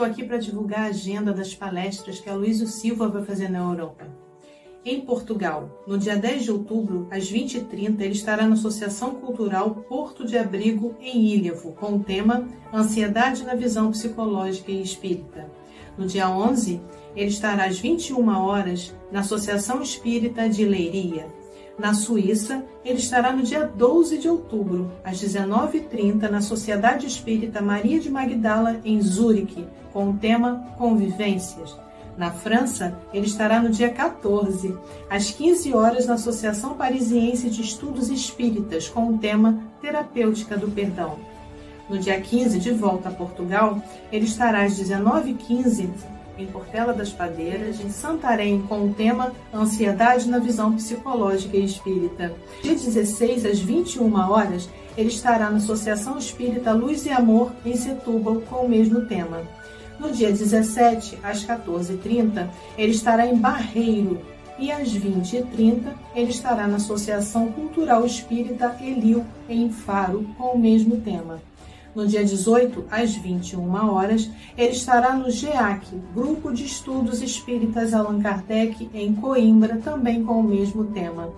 Estou aqui para divulgar a agenda das palestras que a Luísio Silva vai fazer na Europa. Em Portugal, no dia 10 de outubro, às 20h30, ele estará na Associação Cultural Porto de Abrigo, em Ilhavo, com o tema Ansiedade na Visão Psicológica e Espírita. No dia 11, ele estará às 21 horas na Associação Espírita de Leiria, na Suíça, ele estará no dia 12 de outubro, às 19h30, na Sociedade Espírita Maria de Magdala, em Zurique, com o tema Convivências. Na França, ele estará no dia 14, às 15 horas, na Associação Parisiense de Estudos Espíritas, com o tema Terapêutica do Perdão. No dia 15, de volta a Portugal, ele estará às 19h15 em Portela das Padeiras, em Santarém, com o tema Ansiedade na Visão Psicológica e Espírita. Dia 16, às 21 horas, ele estará na Associação Espírita Luz e Amor, em Setúbal, com o mesmo tema. No dia 17, às 14h30, ele estará em Barreiro, e às 20h30 ele estará na Associação Cultural Espírita Elil, em Faro, com o mesmo tema. No dia 18, às 21 horas, ele estará no GEAC, Grupo de Estudos Espíritas Allan Kardec, em Coimbra, também com o mesmo tema.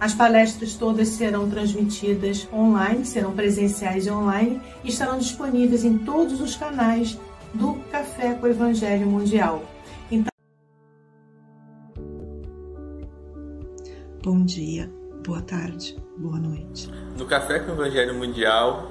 As palestras todas serão transmitidas online, serão presenciais e online e estarão disponíveis em todos os canais do Café com o Evangelho Mundial. Então... Bom dia, boa tarde, boa noite. No Café com o Evangelho Mundial,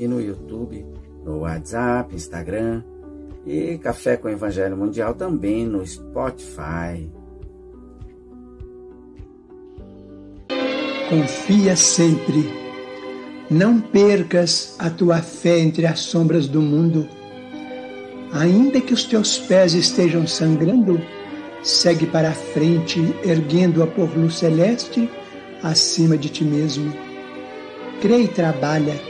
e no YouTube, no WhatsApp, Instagram e Café com Evangelho Mundial também no Spotify. Confia sempre. Não percas a tua fé entre as sombras do mundo. Ainda que os teus pés estejam sangrando, segue para a frente, erguendo a por luz celeste acima de ti mesmo. Crê e trabalha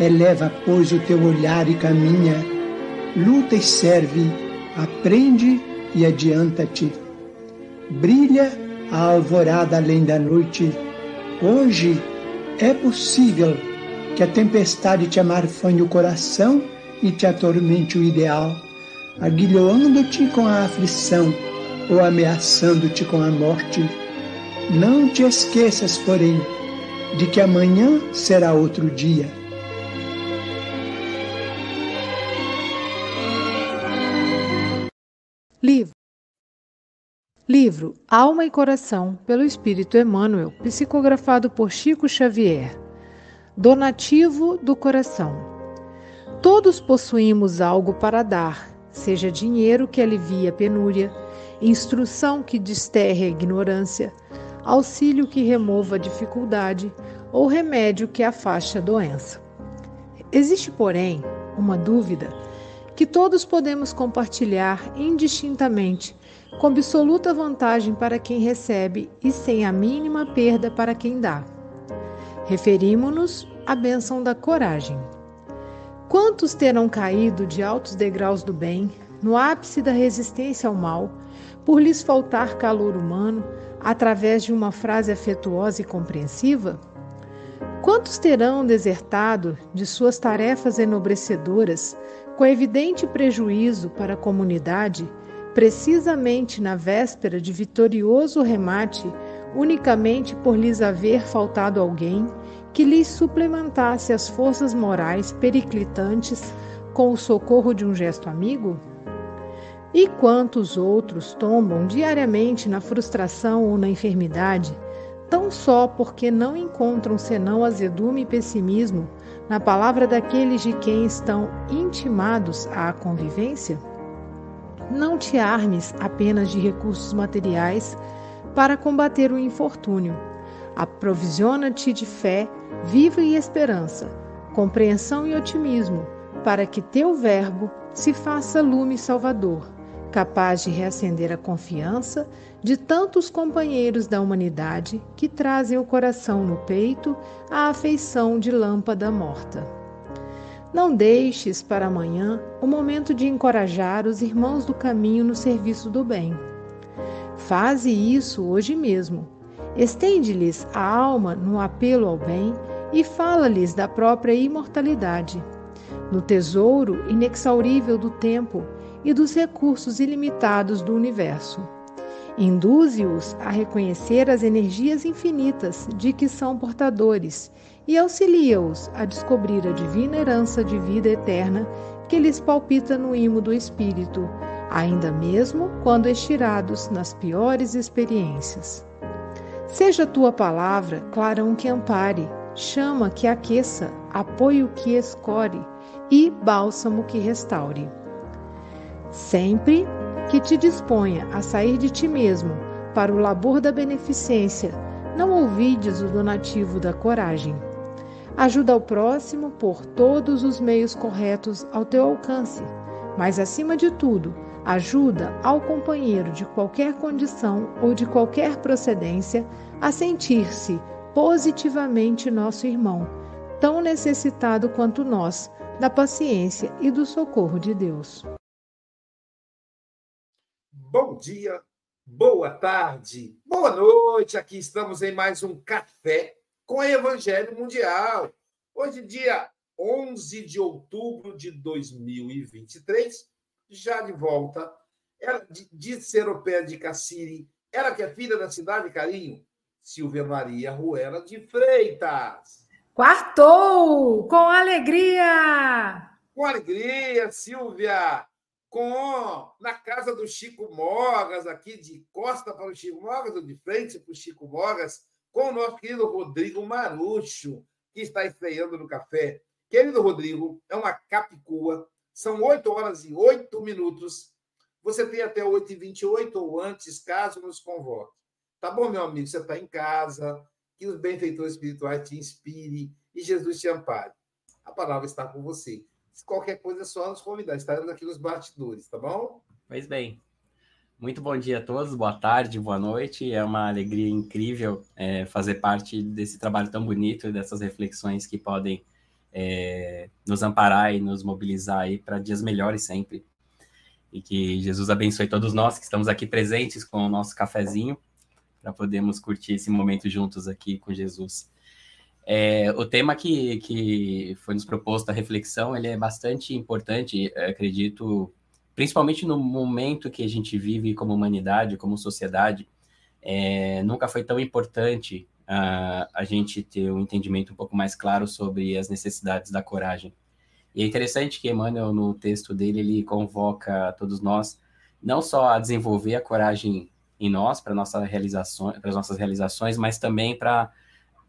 Eleva, pois, o teu olhar e caminha, luta e serve, aprende e adianta-te. Brilha a alvorada além da noite. Hoje é possível que a tempestade te amarfanhe o coração e te atormente o ideal, aguilhoando-te com a aflição ou ameaçando-te com a morte. Não te esqueças, porém, de que amanhã será outro dia Livro Alma e Coração, pelo Espírito Emmanuel, psicografado por Chico Xavier. Donativo do coração. Todos possuímos algo para dar, seja dinheiro que alivia a penúria, instrução que desterre a ignorância, auxílio que remova a dificuldade ou remédio que afaste a doença. Existe, porém, uma dúvida que todos podemos compartilhar indistintamente, com absoluta vantagem para quem recebe e sem a mínima perda para quem dá. Referimos-nos à bênção da coragem. Quantos terão caído de altos degraus do bem, no ápice da resistência ao mal, por lhes faltar calor humano, através de uma frase afetuosa e compreensiva? Quantos terão desertado de suas tarefas enobrecedoras, com evidente prejuízo para a comunidade, precisamente na véspera de vitorioso remate, unicamente por lhes haver faltado alguém que lhes suplementasse as forças morais periclitantes com o socorro de um gesto amigo? E quantos outros tombam diariamente na frustração ou na enfermidade, tão só porque não encontram senão azedume e pessimismo na palavra daqueles de quem estão intimados à convivência? Não te armes apenas de recursos materiais para combater o infortúnio. Aprovisiona-te de fé viva e esperança, compreensão e otimismo, para que teu verbo se faça lume salvador capaz de reacender a confiança de tantos companheiros da humanidade que trazem o coração no peito a afeição de lâmpada morta. Não deixes para amanhã o momento de encorajar os irmãos do caminho no serviço do bem. Faze isso hoje mesmo. Estende-lhes a alma no apelo ao bem e fala-lhes da própria imortalidade. No tesouro inexaurível do tempo, e dos recursos ilimitados do universo. Induze-os a reconhecer as energias infinitas de que são portadores e auxilia-os a descobrir a divina herança de vida eterna que lhes palpita no imo do espírito, ainda mesmo quando estirados nas piores experiências. Seja tua palavra clarão que ampare, chama que aqueça, apoio que escore e bálsamo que restaure. Sempre que te disponha a sair de ti mesmo para o labor da beneficência, não ouvides o donativo da coragem. Ajuda ao próximo por todos os meios corretos ao teu alcance, mas acima de tudo, ajuda ao companheiro de qualquer condição ou de qualquer procedência a sentir-se positivamente nosso irmão, tão necessitado quanto nós da paciência e do socorro de Deus. Bom dia, boa tarde, boa noite. Aqui estamos em mais um café com Evangelho Mundial. Hoje, dia 11 de outubro de 2023, já de volta. Ela de Seropé de Cassiri, ela que é filha da cidade Carinho, Silvia Maria Ruela de Freitas. Quartou! Com alegria! Com alegria, Silvia! com na casa do Chico Mogas, aqui de costa para o Chico Mogas, ou de frente para o Chico Mogas, com o nosso querido Rodrigo Marucho, que está estreando no café. Querido Rodrigo, é uma capicua, são 8 horas e 8 minutos. Você tem até 8h28 ou antes, caso nos convoque. Tá bom, meu amigo? Você está em casa, que os benfeitores espirituais te inspirem e Jesus te ampare. A palavra está com você qualquer coisa é só nos convidar. Estaremos aqui nos bastidores, tá bom? Pois bem. Muito bom dia a todos, boa tarde, boa noite. É uma alegria incrível é, fazer parte desse trabalho tão bonito, dessas reflexões que podem é, nos amparar e nos mobilizar aí para dias melhores sempre. E que Jesus abençoe todos nós que estamos aqui presentes com o nosso cafezinho para podermos curtir esse momento juntos aqui com Jesus. É, o tema que, que foi nos proposto a reflexão, ele é bastante importante, acredito, principalmente no momento que a gente vive como humanidade, como sociedade, é, nunca foi tão importante uh, a gente ter um entendimento um pouco mais claro sobre as necessidades da coragem. E é interessante que Emmanuel, no texto dele, ele convoca todos nós não só a desenvolver a coragem em nós, para nossa para as nossas realizações, mas também para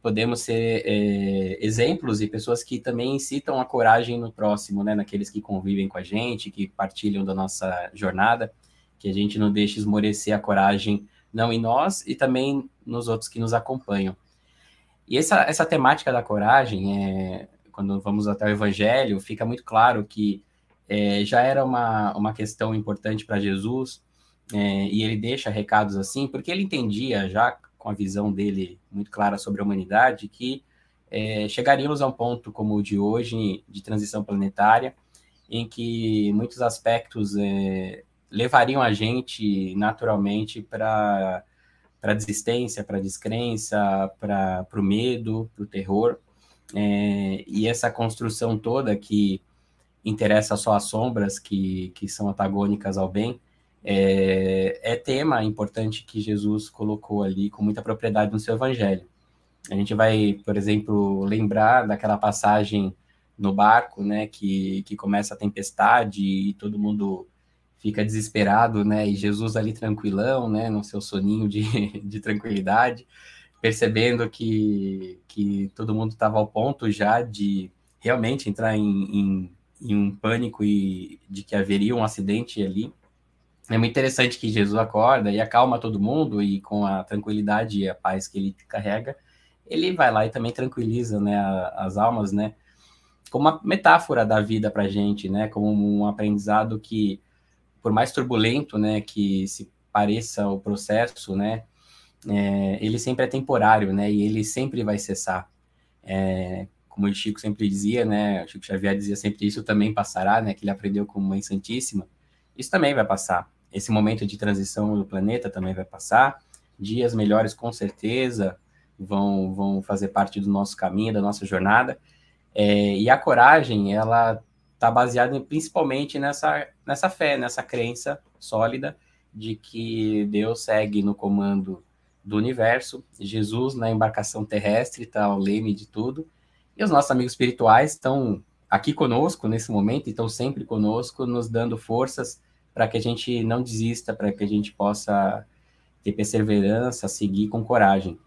podemos ser é, exemplos e pessoas que também incitam a coragem no próximo, né? Naqueles que convivem com a gente, que partilham da nossa jornada, que a gente não deixe esmorecer a coragem não em nós e também nos outros que nos acompanham. E essa, essa temática da coragem, é, quando vamos até o Evangelho, fica muito claro que é, já era uma, uma questão importante para Jesus, é, e ele deixa recados assim, porque ele entendia já com a visão dele muito clara sobre a humanidade, que é, chegaríamos a um ponto como o de hoje, de transição planetária, em que muitos aspectos é, levariam a gente naturalmente para a desistência, para descrença, para o medo, para o terror. É, e essa construção toda que interessa só as sombras, que, que são antagônicas ao bem, é, é tema importante que Jesus colocou ali com muita propriedade no seu evangelho. A gente vai, por exemplo, lembrar daquela passagem no barco, né, que, que começa a tempestade e todo mundo fica desesperado, né? E Jesus ali tranquilão, né? No seu soninho de, de tranquilidade, percebendo que, que todo mundo estava ao ponto já de realmente entrar em, em, em, um pânico e de que haveria um acidente ali. É muito interessante que Jesus acorda e acalma todo mundo e com a tranquilidade e a paz que ele carrega, ele vai lá e também tranquiliza, né, as almas, né? Como uma metáfora da vida para gente, né? Como um aprendizado que por mais turbulento, né, que se pareça o processo, né, é, ele sempre é temporário, né, e ele sempre vai cessar. É, como o Chico sempre dizia, né, o Chico Xavier dizia sempre isso também passará, né, que ele aprendeu com Mãe Santíssima, isso também vai passar. Esse momento de transição do planeta também vai passar. Dias melhores, com certeza, vão, vão fazer parte do nosso caminho, da nossa jornada. É, e a coragem, ela está baseada principalmente nessa, nessa fé, nessa crença sólida de que Deus segue no comando do universo, Jesus na embarcação terrestre está o leme de tudo, e os nossos amigos espirituais estão aqui conosco nesse momento, estão sempre conosco, nos dando forças para que a gente não desista, para que a gente possa ter perseverança, seguir com coragem.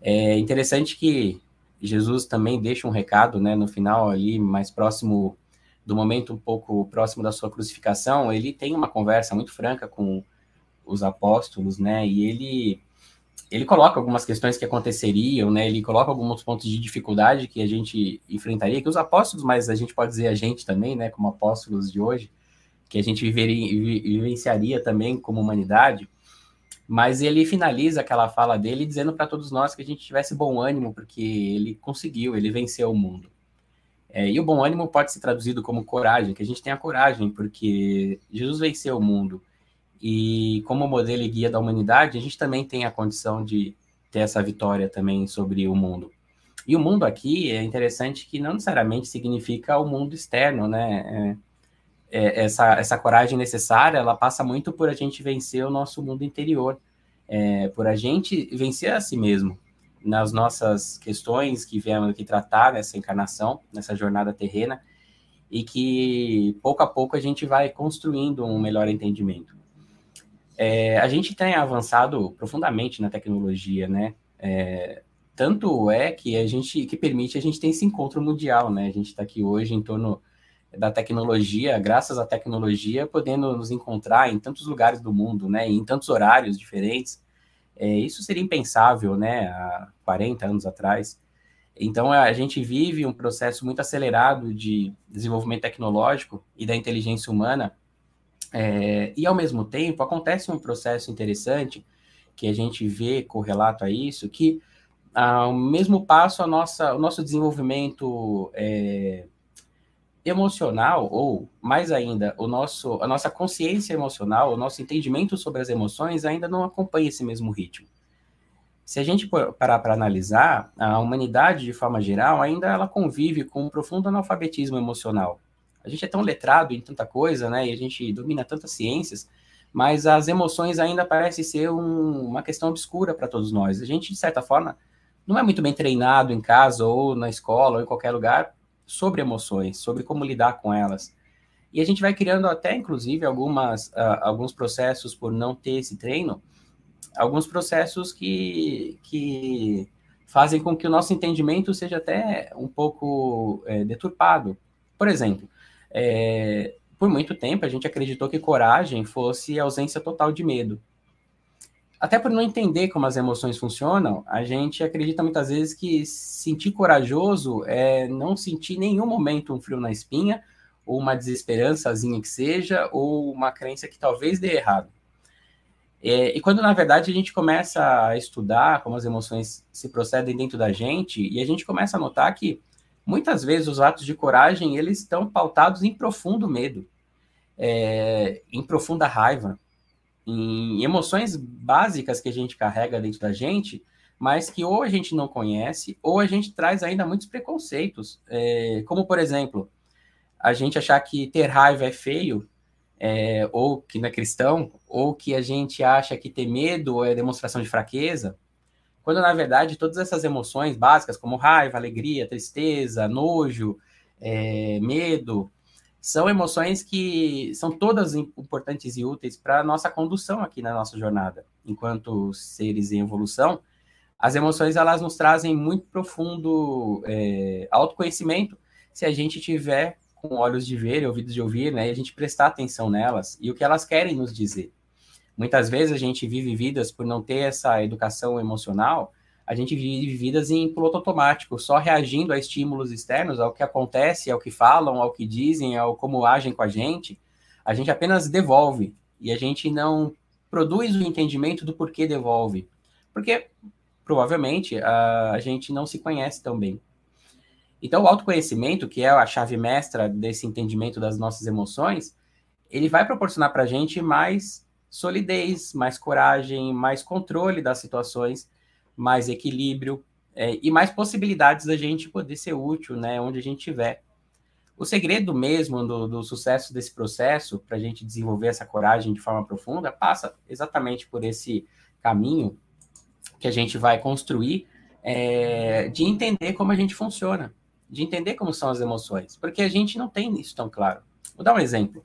É interessante que Jesus também deixa um recado, né, no final ali, mais próximo do momento um pouco próximo da sua crucificação, ele tem uma conversa muito franca com os apóstolos, né? E ele ele coloca algumas questões que aconteceriam, né? Ele coloca alguns pontos de dificuldade que a gente enfrentaria, que os apóstolos, mas a gente pode dizer a gente também, né? Como apóstolos de hoje, que a gente viveria, vivenciaria também como humanidade. Mas ele finaliza aquela fala dele dizendo para todos nós que a gente tivesse bom ânimo, porque ele conseguiu, ele venceu o mundo. É, e o bom ânimo pode ser traduzido como coragem, que a gente tenha coragem, porque Jesus venceu o mundo. E como modelo e guia da humanidade, a gente também tem a condição de ter essa vitória também sobre o mundo. E o mundo aqui é interessante que não necessariamente significa o mundo externo, né? É, é, essa, essa coragem necessária, ela passa muito por a gente vencer o nosso mundo interior, é, por a gente vencer a si mesmo, nas nossas questões que viemos aqui tratar nessa encarnação, nessa jornada terrena, e que pouco a pouco a gente vai construindo um melhor entendimento. É, a gente tem avançado profundamente na tecnologia, né? É, tanto é que a gente que permite a gente ter esse encontro mundial, né? A gente está aqui hoje em torno da tecnologia, graças à tecnologia, podendo nos encontrar em tantos lugares do mundo, né? Em tantos horários diferentes é, isso seria impensável, né, há 40 anos atrás. Então, a gente vive um processo muito acelerado de desenvolvimento tecnológico e da inteligência humana, é, e ao mesmo tempo acontece um processo interessante que a gente vê correlato a isso, que ao mesmo passo a nossa, o nosso desenvolvimento é, emocional, ou mais ainda, o nosso, a nossa consciência emocional, o nosso entendimento sobre as emoções ainda não acompanha esse mesmo ritmo. Se a gente parar para analisar, a humanidade, de forma geral, ainda ela convive com um profundo analfabetismo emocional. A gente é tão letrado em tanta coisa, né, e a gente domina tantas ciências, mas as emoções ainda parecem ser um, uma questão obscura para todos nós. A gente, de certa forma, não é muito bem treinado em casa ou na escola ou em qualquer lugar sobre emoções, sobre como lidar com elas. E a gente vai criando até, inclusive, algumas, uh, alguns processos por não ter esse treino, alguns processos que, que fazem com que o nosso entendimento seja até um pouco é, deturpado. Por exemplo, é, por muito tempo a gente acreditou que coragem fosse ausência total de medo. Até por não entender como as emoções funcionam, a gente acredita muitas vezes que sentir corajoso é não sentir nenhum momento um frio na espinha, ou uma desesperançazinha que seja, ou uma crença que talvez dê errado. É, e quando na verdade a gente começa a estudar como as emoções se procedem dentro da gente, e a gente começa a notar que muitas vezes os atos de coragem eles estão pautados em profundo medo, é, em profunda raiva, em emoções básicas que a gente carrega dentro da gente, mas que ou a gente não conhece, ou a gente traz ainda muitos preconceitos. É, como, por exemplo, a gente achar que ter raiva é feio, é, ou que não é cristão, ou que a gente acha que ter medo é demonstração de fraqueza, quando na verdade todas essas emoções básicas, como raiva, alegria, tristeza, nojo, é, medo, são emoções que são todas importantes e úteis para a nossa condução aqui na nossa jornada. Enquanto seres em evolução, as emoções elas nos trazem muito profundo é, autoconhecimento se a gente tiver com olhos de ver e ouvidos de ouvir, né, e a gente prestar atenção nelas e o que elas querem nos dizer. Muitas vezes a gente vive vidas por não ter essa educação emocional, a gente vive vidas em piloto automático, só reagindo a estímulos externos, ao que acontece, ao que falam, ao que dizem, ao como agem com a gente. A gente apenas devolve e a gente não produz o entendimento do porquê devolve. Porque provavelmente a, a gente não se conhece tão bem. Então, o autoconhecimento, que é a chave mestra desse entendimento das nossas emoções, ele vai proporcionar para a gente mais solidez, mais coragem, mais controle das situações mais equilíbrio é, e mais possibilidades da gente poder ser útil, né, onde a gente estiver. O segredo mesmo do, do sucesso desse processo, para a gente desenvolver essa coragem de forma profunda, passa exatamente por esse caminho que a gente vai construir é, de entender como a gente funciona, de entender como são as emoções, porque a gente não tem isso tão claro. Vou dar um exemplo.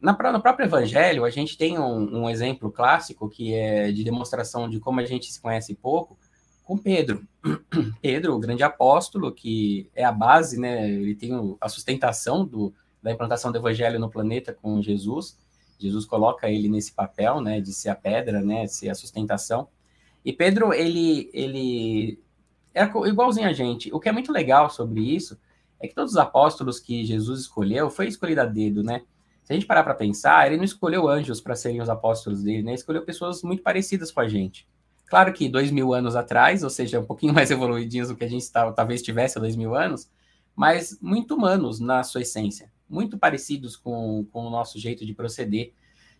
Na, no próprio Evangelho, a gente tem um, um, exemplo clássico que é de demonstração de como a gente se conhece pouco, com Pedro. Pedro, o grande apóstolo, que é a base, né? Ele tem a sustentação do, da implantação do Evangelho no planeta com Jesus. Jesus coloca ele nesse papel, né? De ser a pedra, né? Ser a sustentação. E Pedro, ele, ele é igualzinho a gente. O que é muito legal sobre isso é que todos os apóstolos que Jesus escolheu foi escolhido a dedo, né? Se a gente parar para pensar, ele não escolheu anjos para serem os apóstolos dele, né? Escolheu pessoas muito parecidas com a gente. Claro que dois mil anos atrás, ou seja, um pouquinho mais evoluidinhos do que a gente tá, talvez tivesse há dois mil anos, mas muito humanos na sua essência, muito parecidos com, com o nosso jeito de proceder.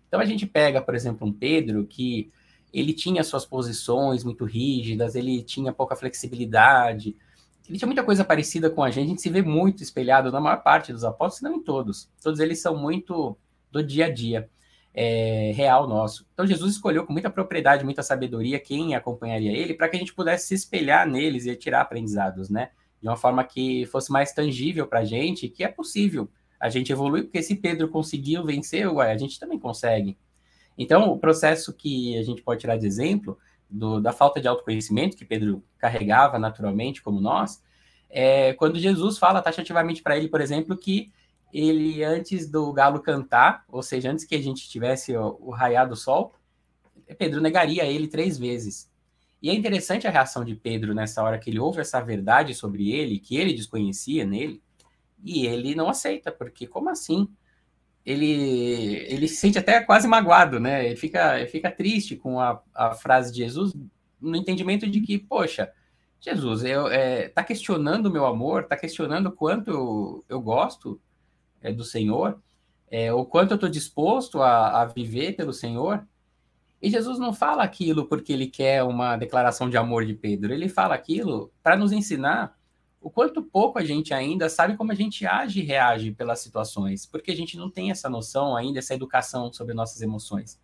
Então a gente pega, por exemplo, um Pedro que ele tinha suas posições muito rígidas, ele tinha pouca flexibilidade, ele tinha muita coisa parecida com a gente, a gente se vê muito espelhado na maior parte dos apóstolos, não em todos. Todos eles são muito do dia a dia é, real nosso. Então Jesus escolheu com muita propriedade, muita sabedoria quem acompanharia ele, para que a gente pudesse se espelhar neles e tirar aprendizados, né? De uma forma que fosse mais tangível para a gente, que é possível a gente evoluir, porque se Pedro conseguiu vencer, ué, a gente também consegue. Então, o processo que a gente pode tirar de exemplo do, da falta de autoconhecimento que Pedro carregava naturalmente, como nós, é quando Jesus fala taxativamente para ele, por exemplo, que ele, antes do galo cantar, ou seja, antes que a gente tivesse o, o raiar do sol, Pedro negaria ele três vezes. E é interessante a reação de Pedro nessa hora que ele ouve essa verdade sobre ele, que ele desconhecia nele, e ele não aceita, porque como assim? Ele, ele se sente até quase magoado, né? Ele fica, ele fica triste com a, a frase de Jesus, no entendimento de que, poxa, Jesus, eu, é, tá questionando o meu amor, tá questionando quanto eu, eu gosto é, do Senhor, é, o quanto eu estou disposto a, a viver pelo Senhor. E Jesus não fala aquilo porque ele quer uma declaração de amor de Pedro, ele fala aquilo para nos ensinar o quanto pouco a gente ainda sabe como a gente age e reage pelas situações, porque a gente não tem essa noção ainda, essa educação sobre nossas emoções.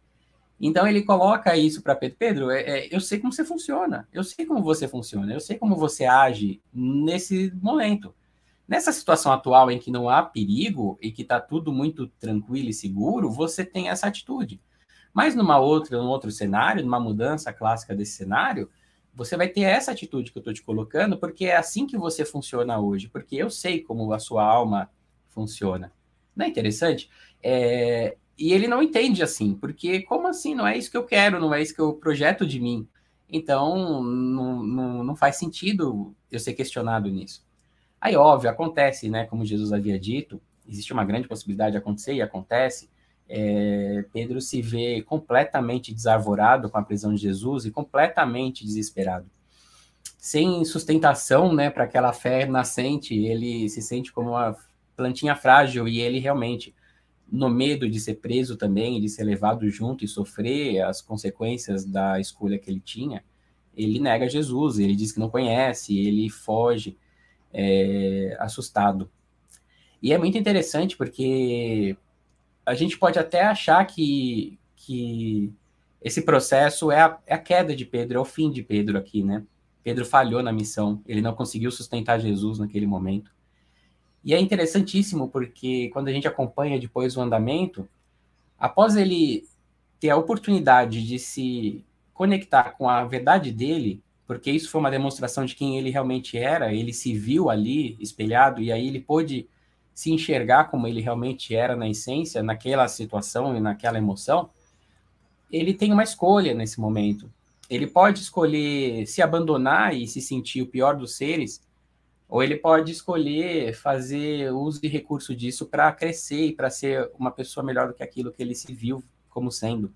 Então ele coloca isso para Pedro. Pedro, é, é, eu sei como você funciona, eu sei como você funciona, eu sei como você age nesse momento. Nessa situação atual em que não há perigo e que está tudo muito tranquilo e seguro, você tem essa atitude. Mas numa outra, num outro cenário, numa mudança clássica desse cenário, você vai ter essa atitude que eu estou te colocando, porque é assim que você funciona hoje, porque eu sei como a sua alma funciona. Não é interessante? É... E ele não entende assim, porque como assim? Não é isso que eu quero, não é isso que eu projeto de mim. Então, não, não, não faz sentido eu ser questionado nisso. Aí, óbvio, acontece, né? Como Jesus havia dito, existe uma grande possibilidade de acontecer e acontece, é, Pedro se vê completamente desarvorado com a prisão de Jesus e completamente desesperado. Sem sustentação né, para aquela fé nascente, ele se sente como uma plantinha frágil e ele realmente, no medo de ser preso também, de ser levado junto e sofrer as consequências da escolha que ele tinha, ele nega Jesus, ele diz que não conhece, ele foge é, assustado. E é muito interessante porque a gente pode até achar que, que esse processo é a, é a queda de Pedro, é o fim de Pedro aqui, né? Pedro falhou na missão, ele não conseguiu sustentar Jesus naquele momento. E é interessantíssimo porque quando a gente acompanha depois o andamento, após ele ter a oportunidade de se conectar com a verdade dele, porque isso foi uma demonstração de quem ele realmente era, ele se viu ali espelhado e aí ele pôde se enxergar como ele realmente era na essência, naquela situação e naquela emoção, ele tem uma escolha nesse momento. Ele pode escolher se abandonar e se sentir o pior dos seres, ou ele pode escolher fazer uso e recurso disso para crescer e para ser uma pessoa melhor do que aquilo que ele se viu como sendo.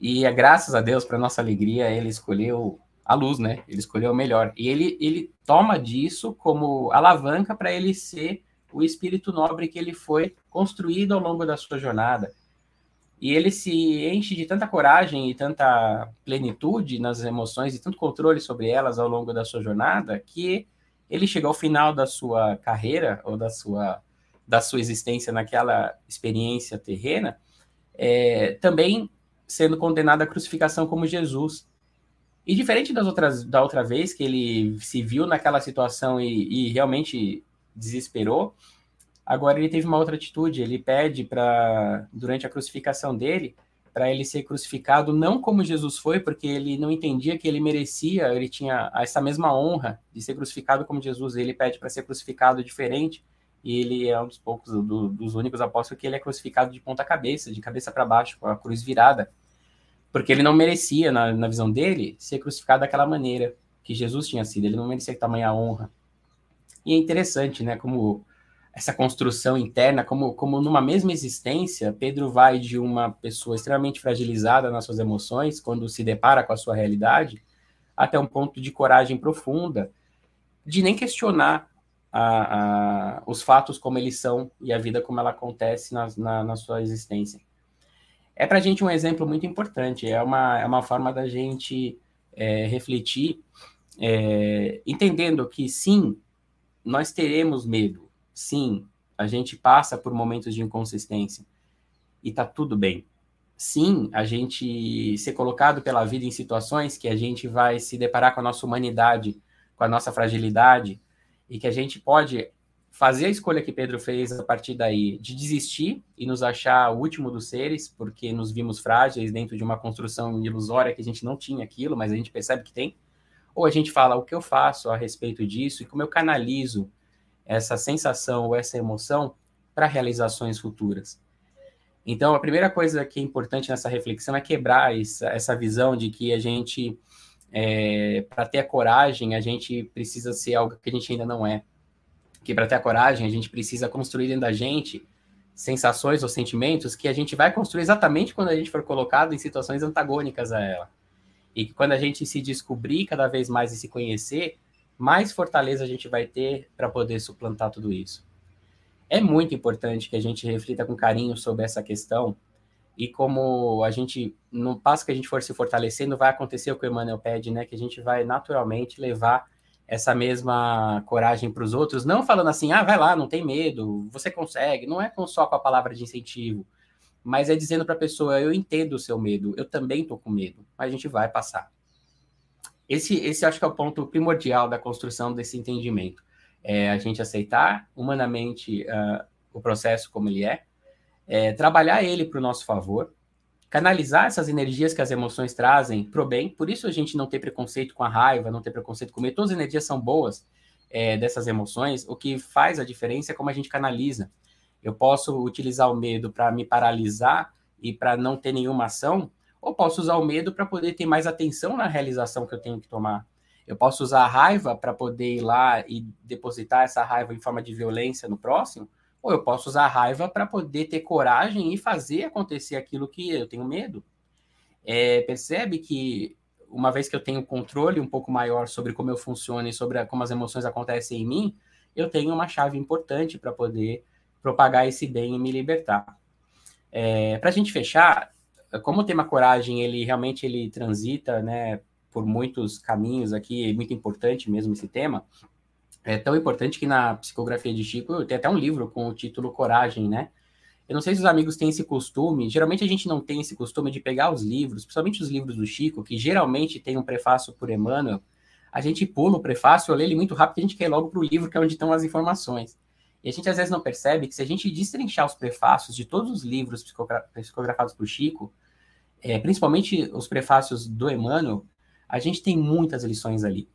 E é graças a Deus, para nossa alegria, ele escolheu a luz, né? Ele escolheu o melhor. E ele, ele toma disso como alavanca para ele ser o espírito nobre que ele foi construído ao longo da sua jornada. E ele se enche de tanta coragem e tanta plenitude nas emoções e tanto controle sobre elas ao longo da sua jornada que ele chega ao final da sua carreira ou da sua, da sua existência naquela experiência terrena, é, também sendo condenado à crucificação como Jesus. E diferente das outras, da outra vez que ele se viu naquela situação e, e realmente desesperou, agora ele teve uma outra atitude. Ele pede para, durante a crucificação dele, para ele ser crucificado não como Jesus foi, porque ele não entendia que ele merecia, ele tinha essa mesma honra de ser crucificado como Jesus. Ele pede para ser crucificado diferente, e ele é um dos poucos, do, dos únicos apóstolos que ele é crucificado de ponta cabeça, de cabeça para baixo, com a cruz virada, porque ele não merecia, na, na visão dele, ser crucificado daquela maneira que Jesus tinha sido. Ele não merecia tamanha honra. E é interessante, né, como essa construção interna, como, como numa mesma existência, Pedro vai de uma pessoa extremamente fragilizada nas suas emoções, quando se depara com a sua realidade, até um ponto de coragem profunda, de nem questionar a, a, os fatos como eles são e a vida como ela acontece na, na, na sua existência. É para a gente um exemplo muito importante, é uma, é uma forma da gente é, refletir, é, entendendo que sim, nós teremos medo, Sim, a gente passa por momentos de inconsistência e tá tudo bem. Sim, a gente ser colocado pela vida em situações que a gente vai se deparar com a nossa humanidade, com a nossa fragilidade e que a gente pode fazer a escolha que Pedro fez a partir daí de desistir e nos achar o último dos seres, porque nos vimos frágeis dentro de uma construção ilusória que a gente não tinha aquilo, mas a gente percebe que tem. Ou a gente fala o que eu faço a respeito disso e como eu canalizo essa sensação ou essa emoção para realizações futuras. Então, a primeira coisa que é importante nessa reflexão é quebrar essa, essa visão de que a gente, é, para ter a coragem, a gente precisa ser algo que a gente ainda não é. Que para ter a coragem, a gente precisa construir dentro da gente sensações ou sentimentos que a gente vai construir exatamente quando a gente for colocado em situações antagônicas a ela. E que quando a gente se descobrir cada vez mais e se conhecer, mais fortaleza a gente vai ter para poder suplantar tudo isso. É muito importante que a gente reflita com carinho sobre essa questão e como a gente, no passo que a gente for se fortalecendo, vai acontecer o que o Emmanuel pede, né? Que a gente vai naturalmente levar essa mesma coragem para os outros, não falando assim, ah, vai lá, não tem medo, você consegue, não é só com a palavra de incentivo, mas é dizendo para a pessoa, eu entendo o seu medo, eu também estou com medo, mas a gente vai passar. Esse, esse acho que é o ponto primordial da construção desse entendimento. É a gente aceitar humanamente uh, o processo como ele é, é trabalhar ele para o nosso favor, canalizar essas energias que as emoções trazem para o bem. Por isso a gente não tem preconceito com a raiva, não tem preconceito com medo. Todas as energias são boas é, dessas emoções. O que faz a diferença é como a gente canaliza. Eu posso utilizar o medo para me paralisar e para não ter nenhuma ação, ou posso usar o medo para poder ter mais atenção na realização que eu tenho que tomar. Eu posso usar a raiva para poder ir lá e depositar essa raiva em forma de violência no próximo, ou eu posso usar a raiva para poder ter coragem e fazer acontecer aquilo que eu tenho medo. É, percebe que uma vez que eu tenho controle um pouco maior sobre como eu funciono e sobre a, como as emoções acontecem em mim, eu tenho uma chave importante para poder propagar esse bem e me libertar. É, para a gente fechar, como o tema coragem, ele realmente ele transita, né, por muitos caminhos aqui, é muito importante mesmo esse tema. É tão importante que na psicografia de Chico tem até um livro com o título Coragem, né? Eu não sei se os amigos têm esse costume, geralmente a gente não tem esse costume de pegar os livros, principalmente os livros do Chico, que geralmente tem um prefácio por Emmanuel, a gente pula o prefácio, lê ele muito rápido, a gente quer ir logo para o livro, que é onde estão as informações. E a gente às vezes não percebe que se a gente destrinchar os prefácios de todos os livros psicografados por Chico, é, principalmente os prefácios do Emmanuel, a gente tem muitas lições ali.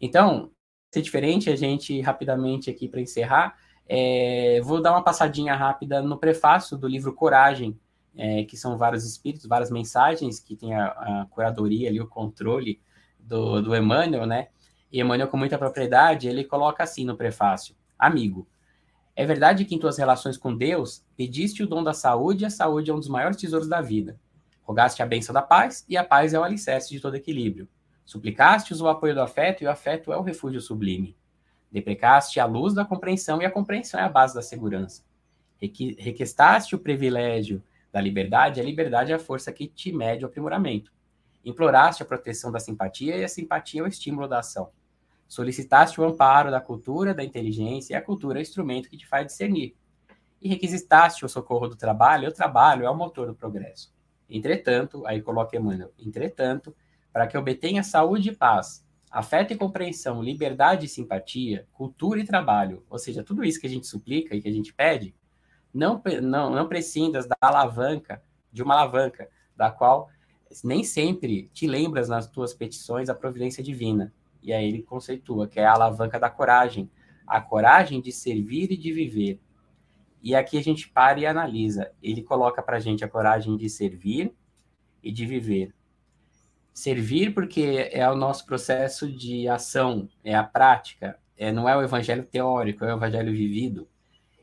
Então, ser diferente, a gente rapidamente aqui para encerrar, é, vou dar uma passadinha rápida no prefácio do livro Coragem, é, que são vários espíritos, várias mensagens, que tem a, a curadoria ali, o controle do, do Emmanuel, né? E Emmanuel, com muita propriedade, ele coloca assim no prefácio: Amigo, é verdade que em tuas relações com Deus pediste o dom da saúde e a saúde é um dos maiores tesouros da vida. Rogaste a bênção da paz e a paz é o alicerce de todo equilíbrio. Suplicaste-os o apoio do afeto e o afeto é o refúgio sublime. Deprecaste a luz da compreensão e a compreensão é a base da segurança. Requestaste o privilégio da liberdade e a liberdade é a força que te mede o aprimoramento. Imploraste a proteção da simpatia e a simpatia é o estímulo da ação. Solicitaste o amparo da cultura, da inteligência e a cultura é o instrumento que te faz discernir. E requisitaste o socorro do trabalho e o trabalho é o motor do progresso. Entretanto, aí coloca Emmanuel, entretanto, para que obtenha saúde e paz, afeto e compreensão, liberdade e simpatia, cultura e trabalho, ou seja, tudo isso que a gente suplica e que a gente pede, não, não, não prescindas da alavanca, de uma alavanca, da qual nem sempre te lembras nas tuas petições a providência divina. E aí ele conceitua que é a alavanca da coragem, a coragem de servir e de viver. E aqui a gente para e analisa. Ele coloca para a gente a coragem de servir e de viver. Servir porque é o nosso processo de ação, é a prática, é, não é o evangelho teórico, é o evangelho vivido.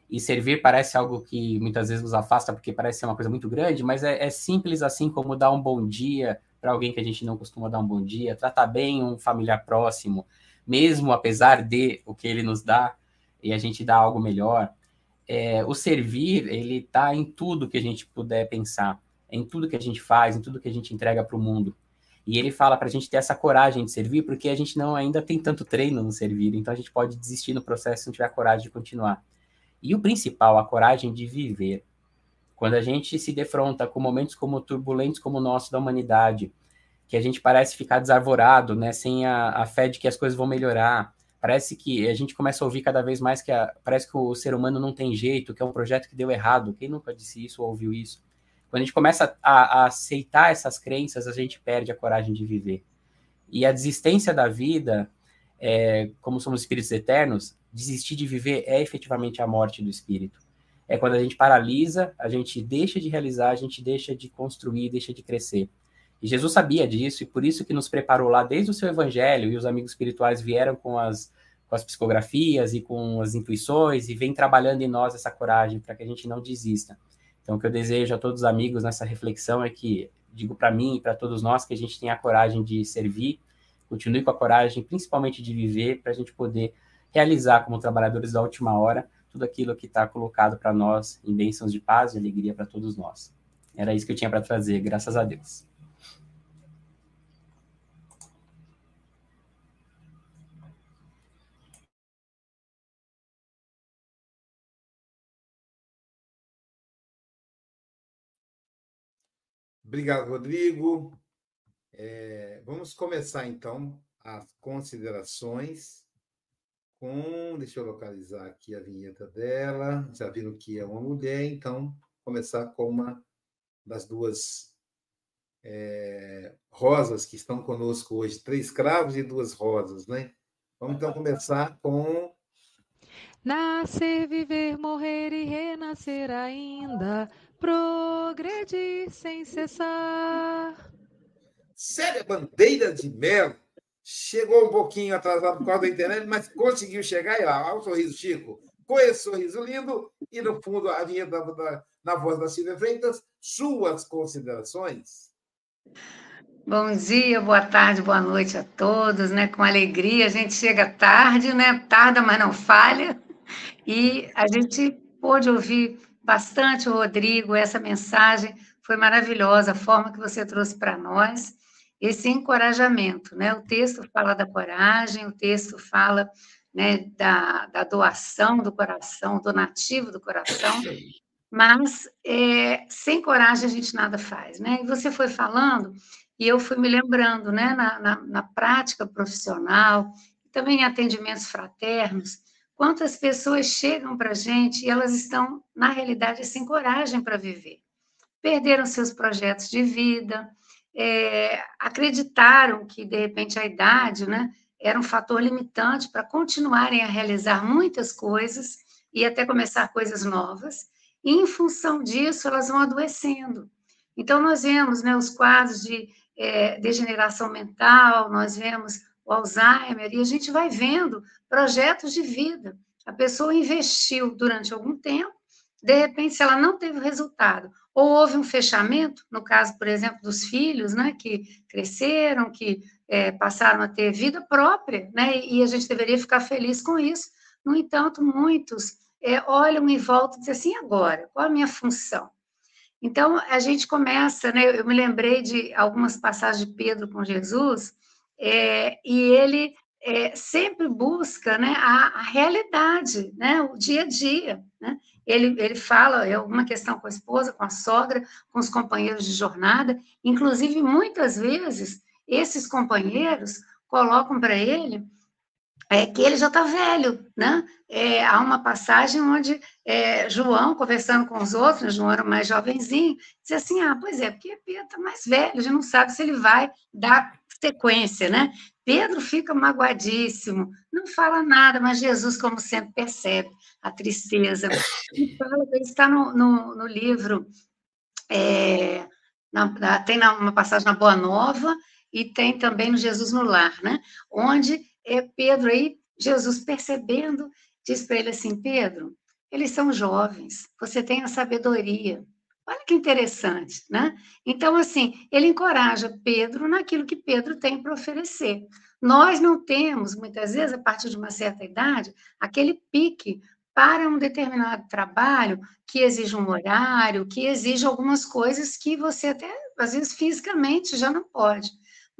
E servir parece algo que muitas vezes nos afasta porque parece ser uma coisa muito grande, mas é, é simples assim como dar um bom dia para alguém que a gente não costuma dar um bom dia, tratar bem um familiar próximo, mesmo apesar de o que ele nos dá, e a gente dá algo melhor. É, o servir, ele está em tudo que a gente puder pensar, em tudo que a gente faz, em tudo que a gente entrega para o mundo. E ele fala para a gente ter essa coragem de servir, porque a gente não ainda tem tanto treino no servir, então a gente pode desistir no processo se não tiver coragem de continuar. E o principal, a coragem de viver. Quando a gente se defronta com momentos como turbulentos como o nosso da humanidade, que a gente parece ficar desarvorado, né, sem a, a fé de que as coisas vão melhorar, parece que a gente começa a ouvir cada vez mais que a, parece que o ser humano não tem jeito, que é um projeto que deu errado. Quem nunca disse isso ou ouviu isso? Quando a gente começa a, a, aceitar essas crenças, a gente perde a coragem de viver. E a desistência da vida, é, como somos espíritos eternos, desistir de viver é efetivamente a morte do espírito. É quando a gente paralisa, a gente deixa de realizar, a gente deixa de construir, deixa de crescer. E Jesus sabia disso, e por isso que nos preparou lá desde o seu evangelho, e os amigos espirituais vieram com as, com as psicografias e com as intuições, e vem trabalhando em nós essa coragem para que a gente não desista. Então, o que eu desejo a todos os amigos nessa reflexão é que, digo para mim e para todos nós, que a gente tenha a coragem de servir, continue com a coragem, principalmente de viver, para a gente poder realizar, como trabalhadores da última hora, tudo aquilo que está colocado para nós em bênçãos de paz e alegria para todos nós. Era isso que eu tinha para trazer, graças a Deus. Obrigado, Rodrigo. É, vamos começar, então, as considerações com. Deixa eu localizar aqui a vinheta dela. Já viram que é uma mulher, então, começar com uma das duas é, rosas que estão conosco hoje, três cravos e duas rosas, né? Vamos então começar com. Nascer, viver, morrer e renascer ainda progredir sem cessar. Séria Bandeira de Melo chegou um pouquinho atrasado por causa da internet, mas conseguiu chegar e lá, olha o sorriso Chico, com esse sorriso lindo, e no fundo a vinheta da, da, na voz da Silvia Freitas, suas considerações. Bom dia, boa tarde, boa noite a todos, né? Com alegria, a gente chega tarde, né? Tarda, mas não falha. E a gente pôde ouvir bastante o Rodrigo, essa mensagem foi maravilhosa, a forma que você trouxe para nós, esse encorajamento, né? O texto fala da coragem, o texto fala né, da, da doação do coração, donativo do coração, mas é, sem coragem a gente nada faz, né? E você foi falando, e eu fui me lembrando, né, na, na, na prática profissional, também em atendimentos fraternos, quantas pessoas chegam para a gente e elas estão, na realidade, sem coragem para viver. Perderam seus projetos de vida, é, acreditaram que, de repente, a idade né, era um fator limitante para continuarem a realizar muitas coisas e até começar coisas novas, e, em função disso, elas vão adoecendo. Então, nós vemos né, os quadros de é, degeneração mental, nós vemos o Alzheimer, e a gente vai vendo projetos de vida. A pessoa investiu durante algum tempo, de repente, se ela não teve resultado, ou houve um fechamento, no caso, por exemplo, dos filhos, né, que cresceram, que é, passaram a ter vida própria, né, e a gente deveria ficar feliz com isso. No entanto, muitos é, olham em volta e dizem assim, agora, qual a minha função? Então, a gente começa, né, eu me lembrei de algumas passagens de Pedro com Jesus, é, e ele é, sempre busca né, a, a, realidade, né, o dia a dia. Né? Ele, ele fala é alguma questão com a esposa, com a sogra, com os companheiros de jornada, inclusive muitas vezes esses companheiros colocam para ele é que ele já está velho, né? É, há uma passagem onde é, João, conversando com os outros, né, João era mais jovenzinho, diz assim, ah, pois é, porque Pedro está mais velho, a gente não sabe se ele vai dar sequência, né? Pedro fica magoadíssimo, não fala nada, mas Jesus, como sempre, percebe a tristeza. E fala, está no, no, no livro, é, na, tem uma passagem na Boa Nova, e tem também no Jesus no Lar, né? Onde é Pedro aí, Jesus percebendo, diz para ele assim: Pedro, eles são jovens, você tem a sabedoria. Olha que interessante, né? Então, assim, ele encoraja Pedro naquilo que Pedro tem para oferecer. Nós não temos, muitas vezes, a partir de uma certa idade, aquele pique para um determinado trabalho que exige um horário, que exige algumas coisas que você até, às vezes, fisicamente já não pode.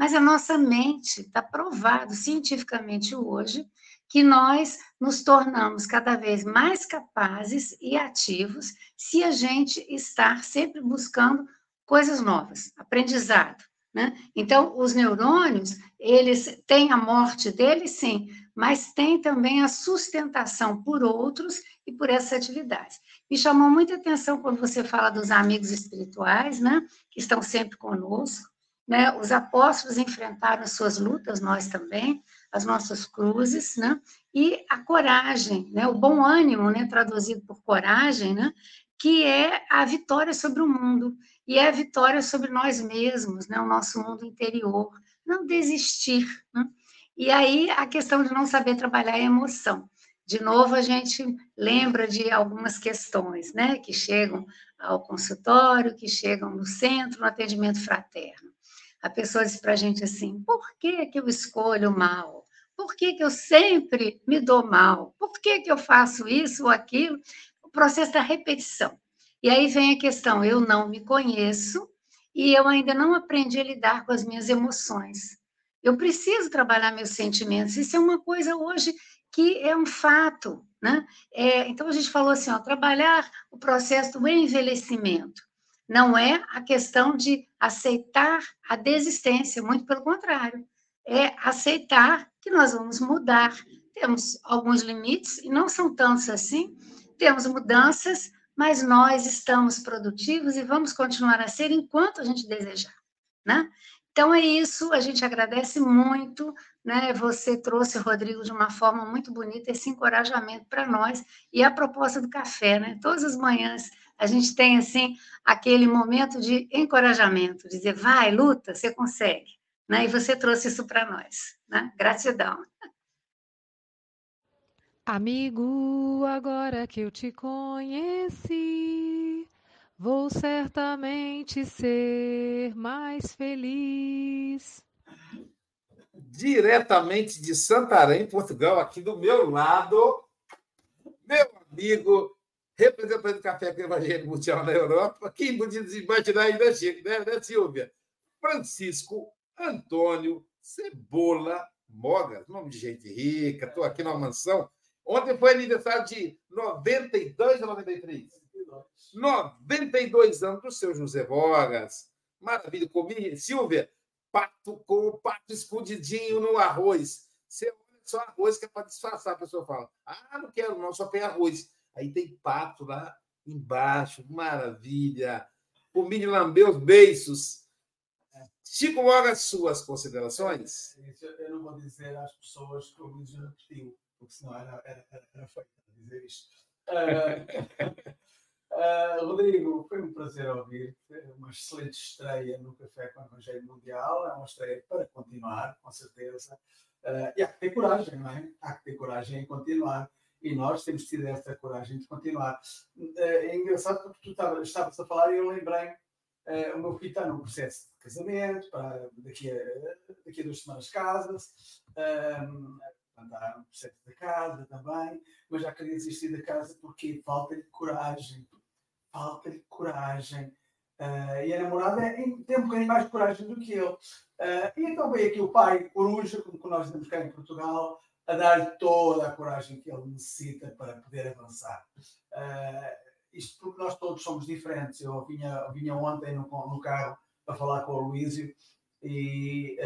Mas a nossa mente está provado cientificamente hoje que nós nos tornamos cada vez mais capazes e ativos se a gente estar sempre buscando coisas novas, aprendizado. Né? Então, os neurônios, eles têm a morte deles, sim, mas têm também a sustentação por outros e por essas atividades. Me chamou muita atenção quando você fala dos amigos espirituais, né, que estão sempre conosco, né? Os apóstolos enfrentaram as suas lutas, nós também, as nossas cruzes, né? E a coragem, né? O bom ânimo, né? Traduzido por coragem, né? Que é a vitória sobre o mundo e é a vitória sobre nós mesmos, né? O nosso mundo interior, não desistir, né? E aí a questão de não saber trabalhar a emoção. De novo, a gente lembra de algumas questões, né? Que chegam ao consultório, que chegam no centro, no atendimento fraterno. A pessoa diz para a gente assim: por que, que eu escolho mal? Por que, que eu sempre me dou mal? Por que, que eu faço isso ou aquilo? O processo da repetição. E aí vem a questão: eu não me conheço e eu ainda não aprendi a lidar com as minhas emoções. Eu preciso trabalhar meus sentimentos. Isso é uma coisa hoje que é um fato. Né? É, então, a gente falou assim: ó, trabalhar o processo do envelhecimento não é a questão de aceitar a desistência, muito pelo contrário. É aceitar que nós vamos mudar. Temos alguns limites, e não são tantos assim, temos mudanças, mas nós estamos produtivos e vamos continuar a ser enquanto a gente desejar, né? Então é isso, a gente agradece muito, né? Você trouxe, Rodrigo, de uma forma muito bonita esse encorajamento para nós e a proposta do café, né? Todas as manhãs a gente tem assim aquele momento de encorajamento, dizer vai, luta, você consegue, né? E você trouxe isso para nós, né? Gratidão. Amigo, agora que eu te conheci, vou certamente ser mais feliz. Diretamente de Santarém, Portugal, aqui do meu lado, meu amigo representante do Café com Evangelho Mundial na Europa, quem podia imaginar ainda chega, né, né, Silvia? Francisco Antônio Cebola Mogas, nome de gente rica, estou aqui numa mansão. Ontem foi aniversário de 92 ou 93? 92 anos do seu José Mogas. Maravilha, comi, Silvia, pato com pato escondidinho no arroz. Você olha só arroz que é para disfarçar. A pessoa fala: Ah, não quero, não, só tem arroz. Aí tem pato lá embaixo, maravilha. Por mim de lamber os beiços. Chico Moga, suas considerações? Eu não vou dizer às pessoas que o Luís já repetiu, porque senão era, era, era feito dizer isto. Uh, uh, Rodrigo, foi um prazer ouvir. Uma excelente estreia no Café com o Evangelho Mundial. É uma estreia para continuar, com certeza. Uh, e há que ter coragem, não é? Há que ter coragem em continuar. E nós temos tido essa coragem de continuar. É engraçado porque tu estavas a falar e eu lembrei Uh, o meu filho está num processo de casamento, para daqui, a, daqui a duas semanas casas, um, está no processo da casa também, mas já queria desistir da casa porque falta-lhe coragem, falta-lhe coragem. Uh, e a namorada é, tem um bocadinho mais de coragem do que eu. Uh, e então veio aqui o pai, coruja, como nós temos cá em Portugal, a dar-lhe toda a coragem que ele necessita para poder avançar. Uh, isto porque nós todos somos diferentes. Eu vinha, vinha ontem no, no carro a falar com o Luísio e,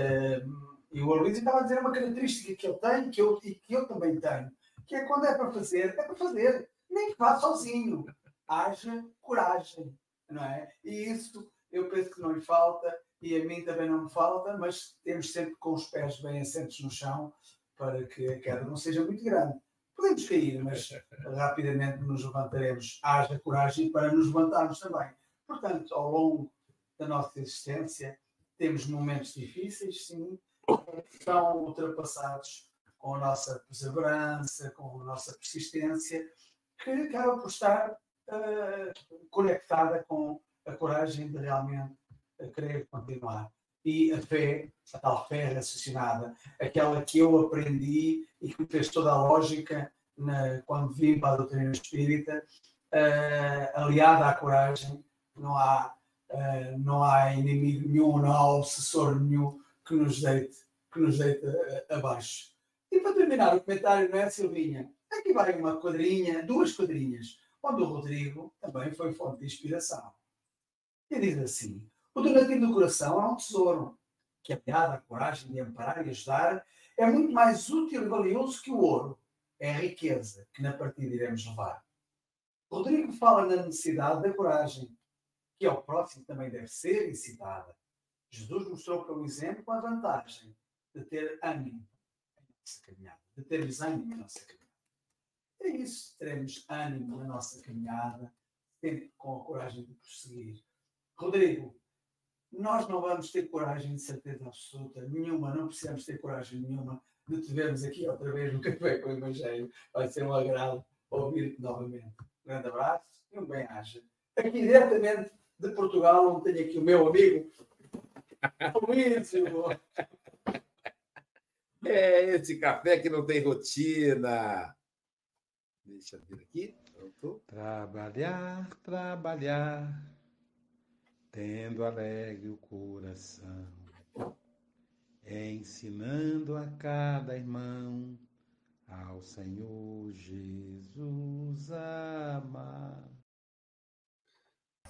um, e o Luísio estava a dizer uma característica que eu tenho que eu, e que eu também tenho, que é quando é para fazer, é para fazer, nem que vá sozinho. Haja coragem, não é? E isso eu penso que não lhe falta e a mim também não me falta, mas temos sempre com os pés bem assentos no chão para que a queda não seja muito grande. Podemos cair, mas rapidamente nos levantaremos. Haja coragem para nos levantarmos também. Portanto, ao longo da nossa existência, temos momentos difíceis, sim, são ultrapassados com a nossa perseverança, com a nossa persistência, que acaba por estar uh, conectada com a coragem de realmente querer continuar. E a fé, a tal fé raciocinada, aquela que eu aprendi e que me fez toda a lógica na, quando vim para a doutrina espírita, uh, aliada à coragem, não há, uh, não há inimigo nenhum, não há obsessor nenhum que nos deite, que nos deite uh, abaixo. E para terminar o comentário, não é, Silvinha? Aqui vai uma quadrinha, duas quadrinhas, onde o Rodrigo também foi fonte de inspiração. E diz assim: o donativo do coração é um tesouro que, aliado à coragem de amparar e ajudar, é muito mais útil e valioso que o ouro. É a riqueza que na partida iremos levar. Rodrigo fala na necessidade da coragem, que ao próximo também deve ser incitada. Jesus mostrou pelo exemplo a vantagem de ter ânimo na nossa caminhada, de termos ânimo na nossa caminhada. É isso, teremos ânimo na nossa caminhada, sempre com a coragem de prosseguir. Rodrigo, nós não vamos ter coragem de certeza absoluta nenhuma, não precisamos ter coragem nenhuma de te vermos aqui outra vez no Café com o Evangelho. Vai ser um agrado ouvir-te novamente. Um grande abraço e um bem-aja. Aqui diretamente de Portugal, onde tenho aqui o meu amigo Luísio. É esse café que não tem rotina. Deixa eu vir aqui. Pronto. Trabalhar, trabalhar tendo alegre o coração, ensinando a cada irmão ao Senhor Jesus amar.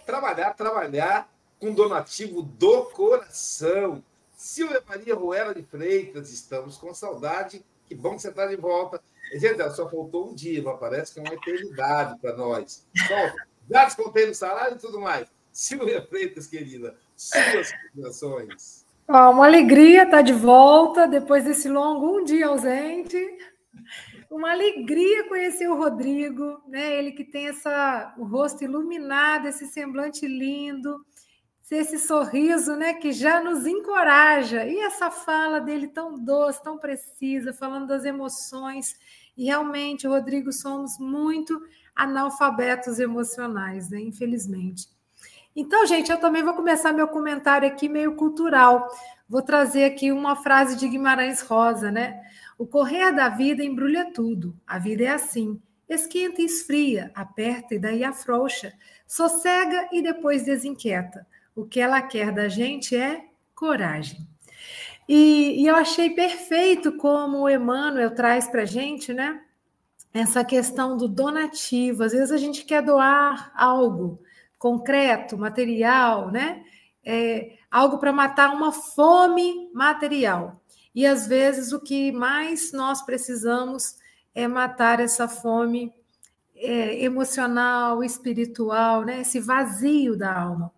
Trabalhar, trabalhar com donativo do coração. Silvia Maria Ruela de Freitas, estamos com saudade. Que bom que você está de volta. Gente, só faltou um dia, mas parece que é uma eternidade para nós. Bom, já descontei no salário e tudo mais. Silvia Freitas, querida, suas considerações. uma alegria estar de volta depois desse longo um dia ausente. Uma alegria conhecer o Rodrigo, né? Ele que tem essa o rosto iluminado, esse semblante lindo, esse sorriso, né, que já nos encoraja. E essa fala dele tão doce, tão precisa, falando das emoções. E realmente, Rodrigo, somos muito analfabetos emocionais, né? Infelizmente. Então, gente, eu também vou começar meu comentário aqui meio cultural. Vou trazer aqui uma frase de Guimarães Rosa, né? O correr da vida embrulha tudo. A vida é assim. Esquenta e esfria, aperta e daí afrouxa, sossega e depois desinquieta. O que ela quer da gente é coragem. E, e eu achei perfeito como o Emmanuel traz para gente, né? Essa questão do donativo. Às vezes a gente quer doar algo, concreto, material, né? É, algo para matar uma fome material. E às vezes o que mais nós precisamos é matar essa fome é, emocional, espiritual, né? esse vazio da alma.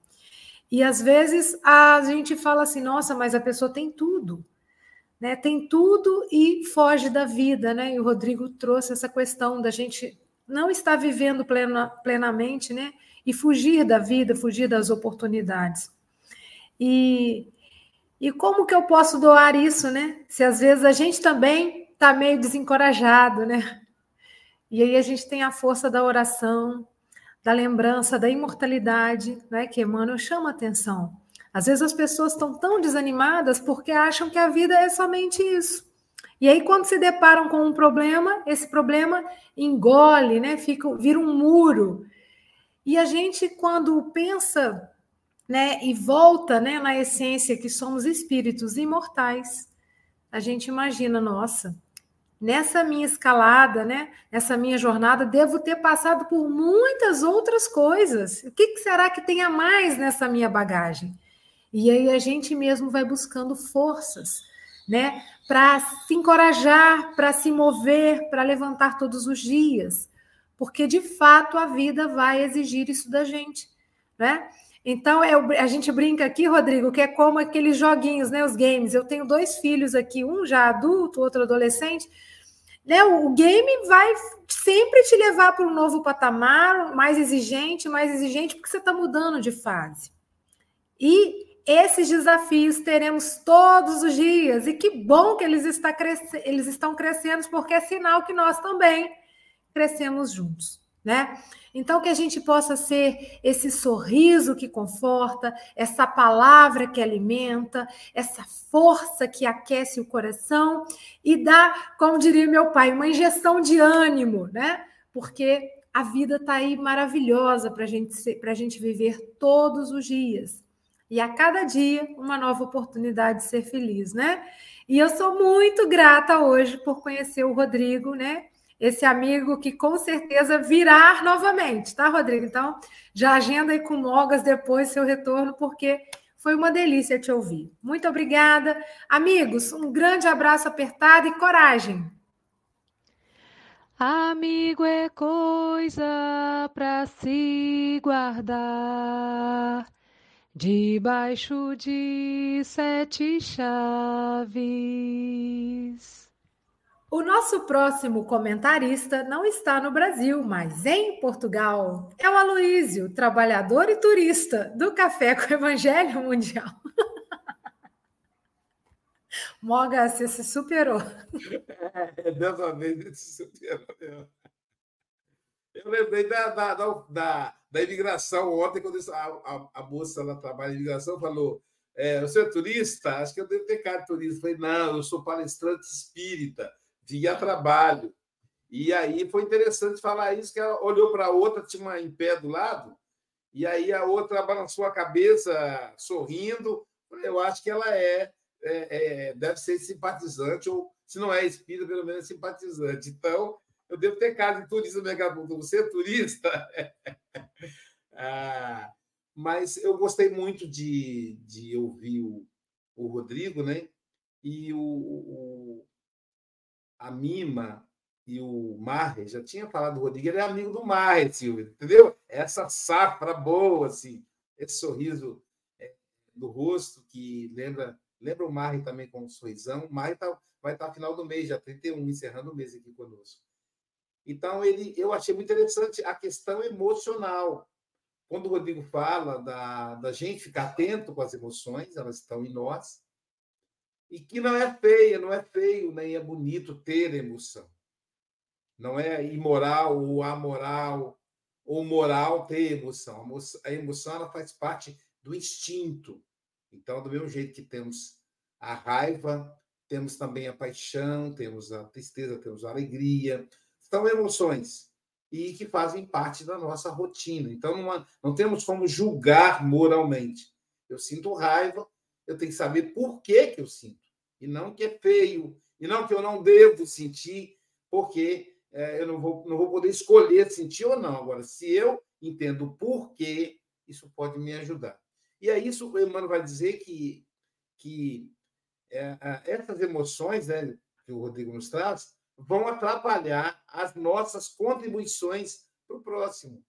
E às vezes a gente fala assim, nossa, mas a pessoa tem tudo, né? Tem tudo e foge da vida, né? E o Rodrigo trouxe essa questão da gente não estar vivendo plena, plenamente, né? E fugir da vida, fugir das oportunidades. E, e como que eu posso doar isso, né? Se às vezes a gente também está meio desencorajado, né? E aí a gente tem a força da oração, da lembrança, da imortalidade, né, que Emmanuel chama atenção. Às vezes as pessoas estão tão desanimadas porque acham que a vida é somente isso. E aí, quando se deparam com um problema, esse problema engole, né? Fica, vira um muro. E a gente, quando pensa né, e volta né, na essência que somos espíritos imortais, a gente imagina, nossa, nessa minha escalada, né, nessa minha jornada, devo ter passado por muitas outras coisas. O que, que será que tem a mais nessa minha bagagem? E aí a gente mesmo vai buscando forças, né, para se encorajar, para se mover, para levantar todos os dias, porque de fato a vida vai exigir isso da gente, né? Então, é, a gente brinca aqui, Rodrigo, que é como aqueles joguinhos, né? Os games. Eu tenho dois filhos aqui, um já adulto, outro adolescente. Né? O game vai sempre te levar para um novo patamar, mais exigente, mais exigente, porque você está mudando de fase. E esses desafios teremos todos os dias. E que bom que eles, está eles estão crescendo, porque é sinal que nós também crescemos juntos né? Então, que a gente possa ser esse sorriso que conforta, essa palavra que alimenta, essa força que aquece o coração e dá, como diria meu pai, uma injeção de ânimo, né? Porque a vida está aí maravilhosa para gente a gente viver todos os dias. E a cada dia, uma nova oportunidade de ser feliz, né? E eu sou muito grata hoje por conhecer o Rodrigo, né? Esse amigo que com certeza virá novamente, tá, Rodrigo? Então, já agenda aí com Mogas depois seu retorno, porque foi uma delícia te ouvir. Muito obrigada. Amigos, um grande abraço apertado e coragem. Amigo é coisa para se guardar debaixo de sete chaves. O nosso próximo comentarista não está no Brasil, mas em Portugal. É o Aloísio, trabalhador e turista do Café com o Evangelho Mundial. Moga, você se superou. É, dessa vez ele se superou. Eu lembrei da, da, da, da, imigração ontem, quando a, a, a moça lá trabalha em imigração falou: é, Você é turista? Acho que eu devo ter cara de turista. Eu falei: Não, eu sou palestrante espírita via trabalho. E aí foi interessante falar isso, que ela olhou para a outra, tinha uma em pé do lado, e aí a outra balançou a cabeça, sorrindo. Eu acho que ela é, é, é deve ser simpatizante, ou se não é espírita, pelo menos é simpatizante. Então, eu devo ter casa de turista megabundo. Você é turista? ah, mas eu gostei muito de, de ouvir o, o Rodrigo, né? E o, a Mima e o Marre, já tinha falado do Rodrigo, ele é amigo do Marre, Silvio, entendeu? Essa safra boa, assim, esse sorriso do rosto que lembra lembra o Marre também com um sorrisão. O Marre tá, vai estar tá final do mês, já 31, encerrando o mês aqui conosco. Então, ele, eu achei muito interessante a questão emocional. Quando o Rodrigo fala da, da gente ficar atento com as emoções, elas estão em nós, e que não é feia, não é feio, nem é bonito ter emoção. Não é imoral ou amoral ou moral ter emoção. A emoção ela faz parte do instinto. Então, do mesmo jeito que temos a raiva, temos também a paixão, temos a tristeza, temos a alegria. São emoções e que fazem parte da nossa rotina. Então, não, não temos como julgar moralmente. Eu sinto raiva, eu tenho que saber por que, que eu sinto. E não que é feio, e não que eu não devo sentir, porque é, eu não vou, não vou poder escolher sentir ou não. Agora, se eu entendo o porquê, isso pode me ajudar. E é isso o Emmanuel vai dizer que, que é, essas emoções né, que o Rodrigo nos traz vão atrapalhar as nossas contribuições para o próximo.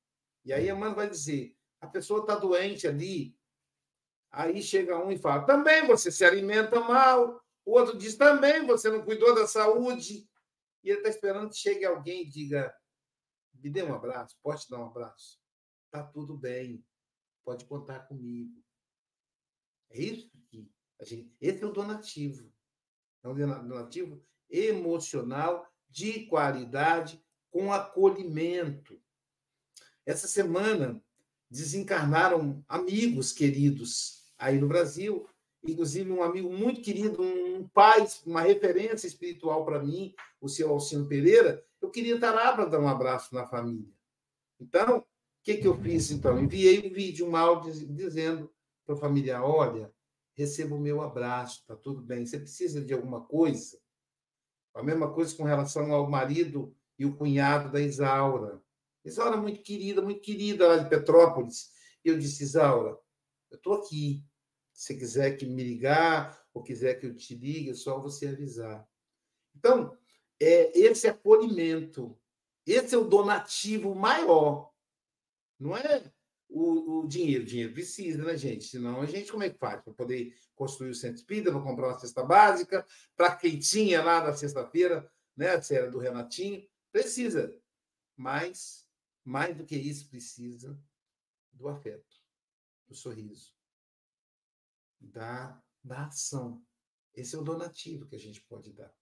E aí mãe vai dizer: a pessoa está doente ali. Aí chega um e fala: também você se alimenta mal. O outro diz: também você não cuidou da saúde. E ele está esperando que chegue alguém e diga: me dê um abraço, pode dar um abraço. Está tudo bem, pode contar comigo. É isso que a gente. Esse é o donativo. É um donativo emocional de qualidade com acolhimento. Essa semana desencarnaram amigos queridos aí no Brasil, inclusive um amigo muito querido, um pai, uma referência espiritual para mim, o seu Alcino Pereira. Eu queria estar lá para dar um abraço na família. Então, o que, que eu fiz então? Enviei um vídeo, um áudio dizendo para a família: olha, receba o meu abraço, tá tudo bem. Você precisa de alguma coisa? A mesma coisa com relação ao marido e o cunhado da Isaura. Isaura, muito querida, muito querida lá de Petrópolis. Eu disse, Isaura, eu estou aqui. Se quiser que me ligar ou quiser que eu te ligue, é só você avisar. Então, é esse acolhimento, esse é o donativo maior. Não é o, o dinheiro. O dinheiro precisa, né, gente? Senão a gente como é que faz? Para poder construir o centro espírita, para comprar uma cesta básica, para quem tinha lá na sexta-feira, né, se era do Renatinho, precisa. Mas, mais do que isso, precisa do afeto, do sorriso, da, da ação. Esse é o donativo que a gente pode dar.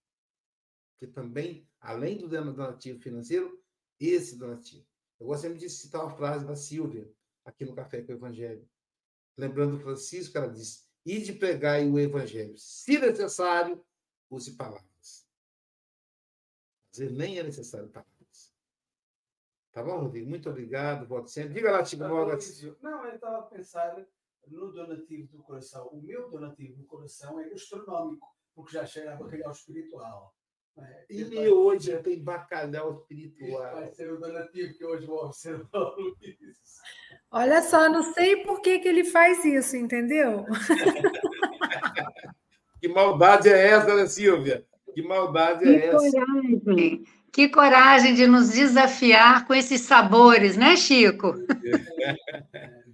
Porque também, além do donativo financeiro, esse donativo. Eu gosto sempre de citar uma frase da Silvia, aqui no Café com o Evangelho. Lembrando Francisco, ela diz: e de pregar o Evangelho. Se necessário, use palavras. Às vezes nem é necessário palavras. Tá bom, Rodrigo? Muito obrigado. Volte sempre. Diga lá, Mogas. Não, eu estava a pensar no donativo do coração. O meu donativo do coração é gastronómico, porque já cheira a bacalhau espiritual. É, e vai... hoje já tem bacalhau espiritual. Vai ser o donativo que hoje vou observar o Luiz. Olha só, não sei por que, que ele faz isso, entendeu? que maldade é essa, né, Silvia? Que maldade é que essa? Coragem. Que coragem de nos desafiar com esses sabores, né, Chico?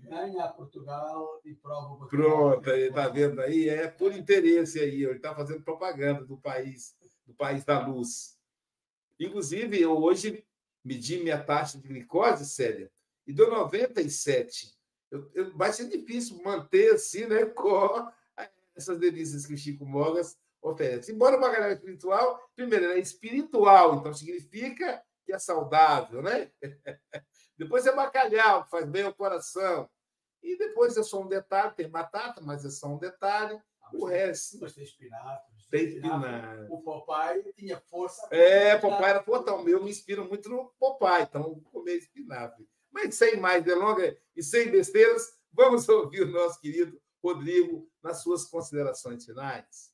Ganha Portugal e prova Portugal. Pronto, ele está vendo aí, é por interesse aí, ele está fazendo propaganda do país do país da luz. Inclusive, eu hoje medi minha taxa de glicose, Célia, e deu 97. Eu, eu, vai ser difícil manter assim, né, com essas delícias que o Chico Mogas oferece. Embora o bacalhau espiritual, primeiro, ele é espiritual, então significa que é saudável, né? depois é bacalhau, que faz bem ao coração. E depois é só um detalhe, tem batata, mas é só um detalhe. O resto. Mas tem espinafre. Tem espinafre. O papai tinha força. É, papai era fortão. O meu me inspira muito no papai, então comer espinafre. Mas sem mais delongas e sem besteiras, vamos ouvir o nosso querido Rodrigo nas suas considerações finais.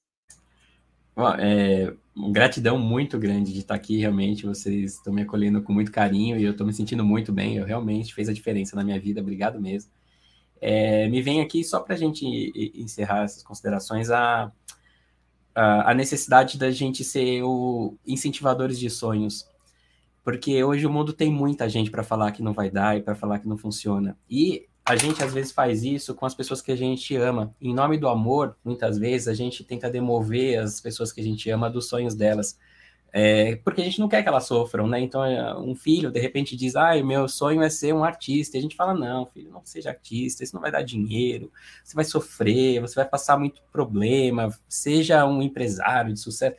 É, gratidão muito grande de estar aqui, realmente. Vocês estão me acolhendo com muito carinho e eu estou me sentindo muito bem. Eu realmente fez a diferença na minha vida. Obrigado mesmo. É, me vem aqui, só para a gente encerrar essas considerações, a, a, a, necessidade da gente ser o incentivadores de sonhos. Porque hoje o mundo tem muita gente para falar que não vai dar e para falar que não funciona. E a gente às vezes faz isso com as pessoas que a gente ama. Em nome do amor, muitas vezes a gente tenta demover as pessoas que a gente ama dos sonhos delas. É, porque a gente não quer que elas sofram, né? Então, é, um filho, de repente, diz: Ah, meu sonho é ser um artista. E a gente fala: Não, filho, não seja artista, isso não vai dar dinheiro, você vai sofrer, você vai passar muito problema, seja um empresário de sucesso.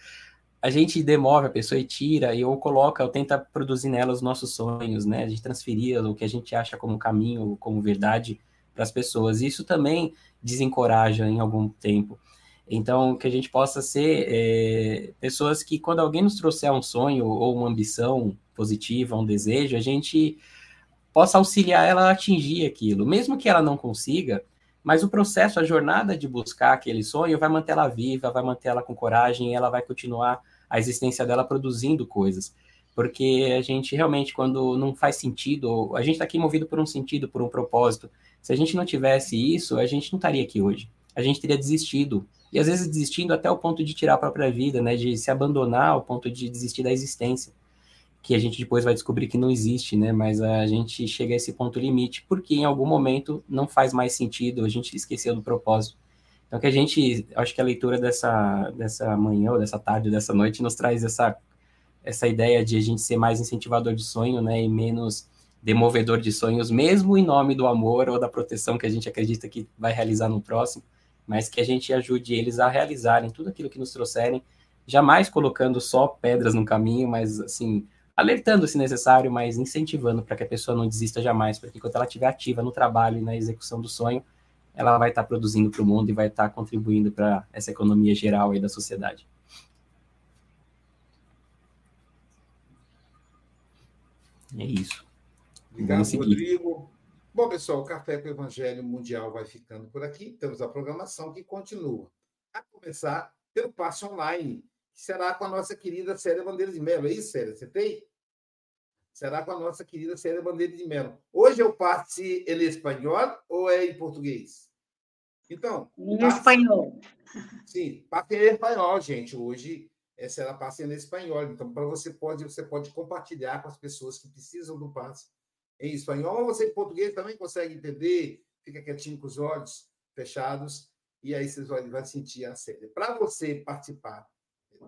A gente demove a pessoa e tira, e ou coloca, ou tenta produzir nela os nossos sonhos, né? A gente transferir o que a gente acha como caminho, como verdade para as pessoas. Isso também desencoraja em algum tempo. Então, que a gente possa ser é, pessoas que, quando alguém nos trouxer um sonho ou uma ambição positiva, um desejo, a gente possa auxiliar ela a atingir aquilo, mesmo que ela não consiga, mas o processo, a jornada de buscar aquele sonho vai manter ela viva, vai manter ela com coragem ela vai continuar a existência dela produzindo coisas. Porque a gente realmente, quando não faz sentido, a gente está aqui movido por um sentido, por um propósito. Se a gente não tivesse isso, a gente não estaria aqui hoje. A gente teria desistido e às vezes desistindo até o ponto de tirar a própria vida, né, de se abandonar ao ponto de desistir da existência, que a gente depois vai descobrir que não existe, né, mas a gente chega a esse ponto limite porque em algum momento não faz mais sentido, a gente esqueceu do propósito. Então que a gente, acho que a leitura dessa dessa manhã ou dessa tarde, dessa noite nos traz essa essa ideia de a gente ser mais incentivador de sonho, né, e menos demovedor de sonhos, mesmo em nome do amor ou da proteção que a gente acredita que vai realizar no próximo, mas que a gente ajude eles a realizarem tudo aquilo que nos trouxerem, jamais colocando só pedras no caminho, mas assim, alertando se necessário, mas incentivando para que a pessoa não desista jamais, porque enquanto ela estiver ativa no trabalho e na execução do sonho, ela vai estar tá produzindo para o mundo e vai estar tá contribuindo para essa economia geral aí da sociedade. É isso. Obrigado, Rodrigo. Bom, pessoal, o Café com o Evangelho Mundial vai ficando por aqui. Temos a programação que continua. A começar pelo passe online, que será com a nossa querida Célia Bandeira de Mello. É isso, Célia? Você tem? Será com a nossa querida Célia Bandeira de Mello. Hoje é o passe em espanhol ou é em português? Então. Em espanhol. Sim, passe em espanhol, gente. Hoje será passe em espanhol. Então, para você pode, você pode compartilhar com as pessoas que precisam do passe em espanhol, você em português também consegue entender, fica quietinho com os olhos fechados, e aí vocês vão, vão sentir a série. Para você participar,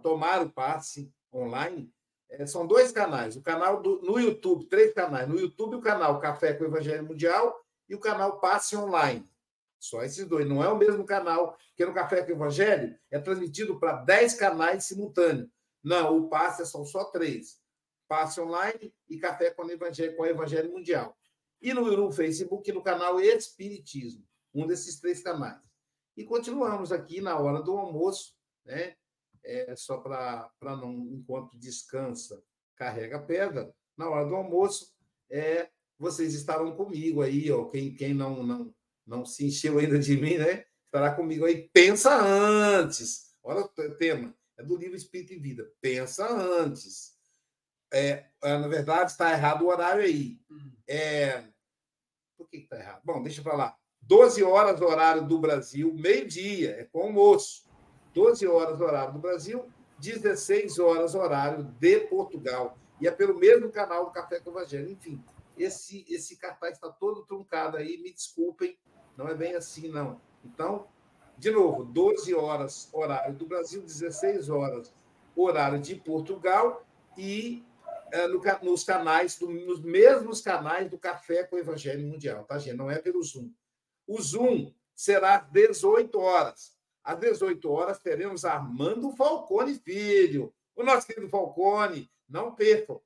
tomar o passe online, é, são dois canais. O canal do, no YouTube, três canais. No YouTube, o canal Café com o Evangelho Mundial e o canal Passe Online. Só esses dois. Não é o mesmo canal que no Café com o Evangelho é transmitido para dez canais simultâneos. Não, o passe são só três. Passe Online e Café com o Evangelho, com o Evangelho Mundial. E no, Facebook, no canal Espiritismo, um desses três canais. E continuamos aqui na hora do almoço, né? É, só para não, enquanto descansa, carrega a pedra. Na hora do almoço, é, vocês estarão comigo aí, ó, quem, quem não, não, não se encheu ainda de mim, né? Estará comigo aí. Pensa antes. Olha o tema. É do livro Espírito e Vida. Pensa antes. É, é, na verdade, está errado o horário aí. Hum. É, por que está errado? Bom, deixa eu falar. 12 horas horário do Brasil, meio-dia, é com almoço. 12 horas horário do Brasil, 16 horas horário de Portugal. E é pelo mesmo canal do Café com o Evangelho. Enfim, esse, esse cartaz está todo truncado aí, me desculpem, não é bem assim, não. Então, de novo, 12 horas horário do Brasil, 16 horas horário de Portugal e é, no, nos canais, nos mesmos canais do Café com o Evangelho Mundial, tá, gente? Não é pelo Zoom. O Zoom será às 18 horas. Às 18 horas teremos Armando Falcone Filho, o nosso querido Falcone. Não percam.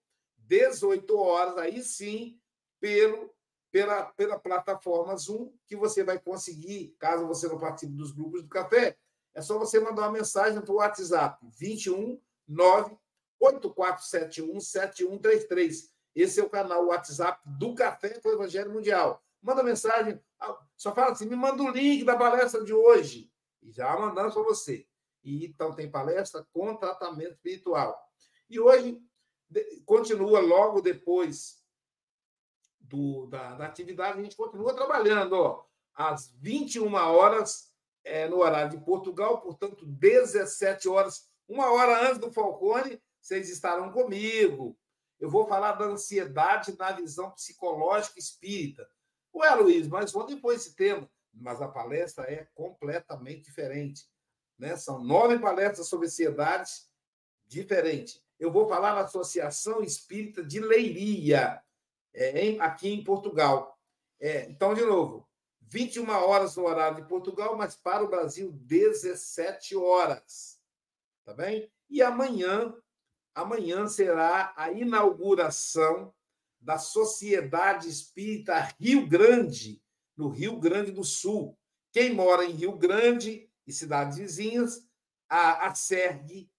18 horas, aí sim, pelo, pela, pela plataforma Zoom, que você vai conseguir, caso você não participe dos grupos do café, é só você mandar uma mensagem para o WhatsApp 21 9 84717133. Esse é o canal WhatsApp do Café com o Evangelho Mundial. Manda mensagem, ah, só fala assim: me manda o link da palestra de hoje. E já mandando para você. E então tem palestra com tratamento espiritual. E hoje continua logo depois do, da, da, atividade, a gente continua trabalhando ó, às 21 horas é, no horário de Portugal, portanto, 17 horas, uma hora antes do Falcone, vocês estarão comigo. Eu vou falar da ansiedade na visão psicológica espírita. Ué, Luiz, mas onde foi esse tema? Mas a palestra é completamente diferente. Né? São nove palestras sobre ansiedade diferentes. Eu vou falar na Associação Espírita de Leiria, é, aqui em Portugal. É, então, de novo, 21 horas no horário de Portugal, mas para o Brasil, 17 horas. Tá bem? E amanhã amanhã será a inauguração da Sociedade Espírita Rio Grande, no Rio Grande do Sul. Quem mora em Rio Grande e cidades vizinhas, a, a SERG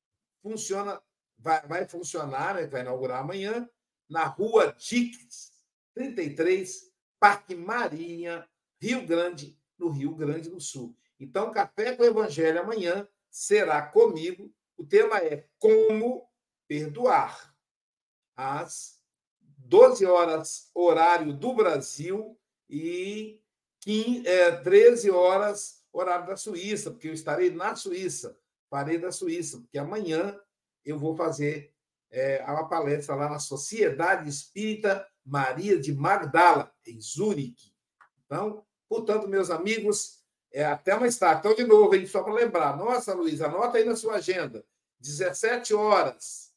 funciona, vai, vai funcionar, né, vai inaugurar amanhã, na rua Dix, 33, Parque Marinha, Rio Grande, no Rio Grande do Sul. Então, Café com o Evangelho amanhã será comigo. O tema é Como perdoar. Às 12 horas, horário do Brasil, e 15, é, 13 horas, horário da Suíça, porque eu estarei na Suíça, parei da Suíça, porque amanhã eu vou fazer é, uma palestra lá na Sociedade Espírita Maria de Magdala, em Zurique. Então, portanto, meus amigos, é, até mais tarde. Então, de novo, hein, só para lembrar. Nossa, Luiz, anota aí na sua agenda. 17 horas.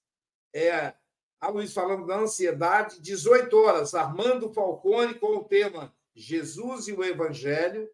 É, a Luiz falando da ansiedade. 18 horas, Armando Falcone com o tema Jesus e o Evangelho.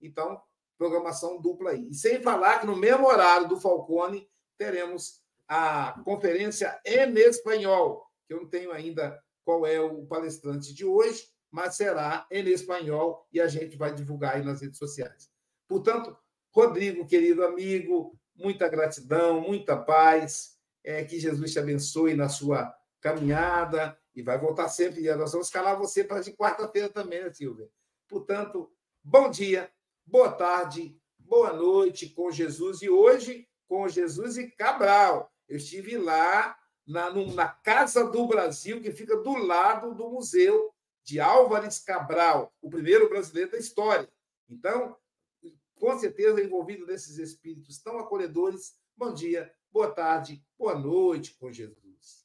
Então, programação dupla aí. E sem falar que no mesmo horário do Falcone teremos a conferência em espanhol, que eu não tenho ainda qual é o palestrante de hoje, mas será em espanhol e a gente vai divulgar aí nas redes sociais. Portanto, Rodrigo, querido amigo, muita gratidão, muita paz, é, que Jesus te abençoe na sua caminhada e vai voltar sempre. E nós vamos escalar você para de quarta-feira também, né, Silvia? Portanto, bom dia, boa tarde, boa noite com Jesus e hoje com Jesus e Cabral. Eu estive lá na, na Casa do Brasil, que fica do lado do Museu de Álvares Cabral, o primeiro brasileiro da história. Então, com certeza, envolvido nesses espíritos tão acolhedores. Bom dia, boa tarde, boa noite com Jesus.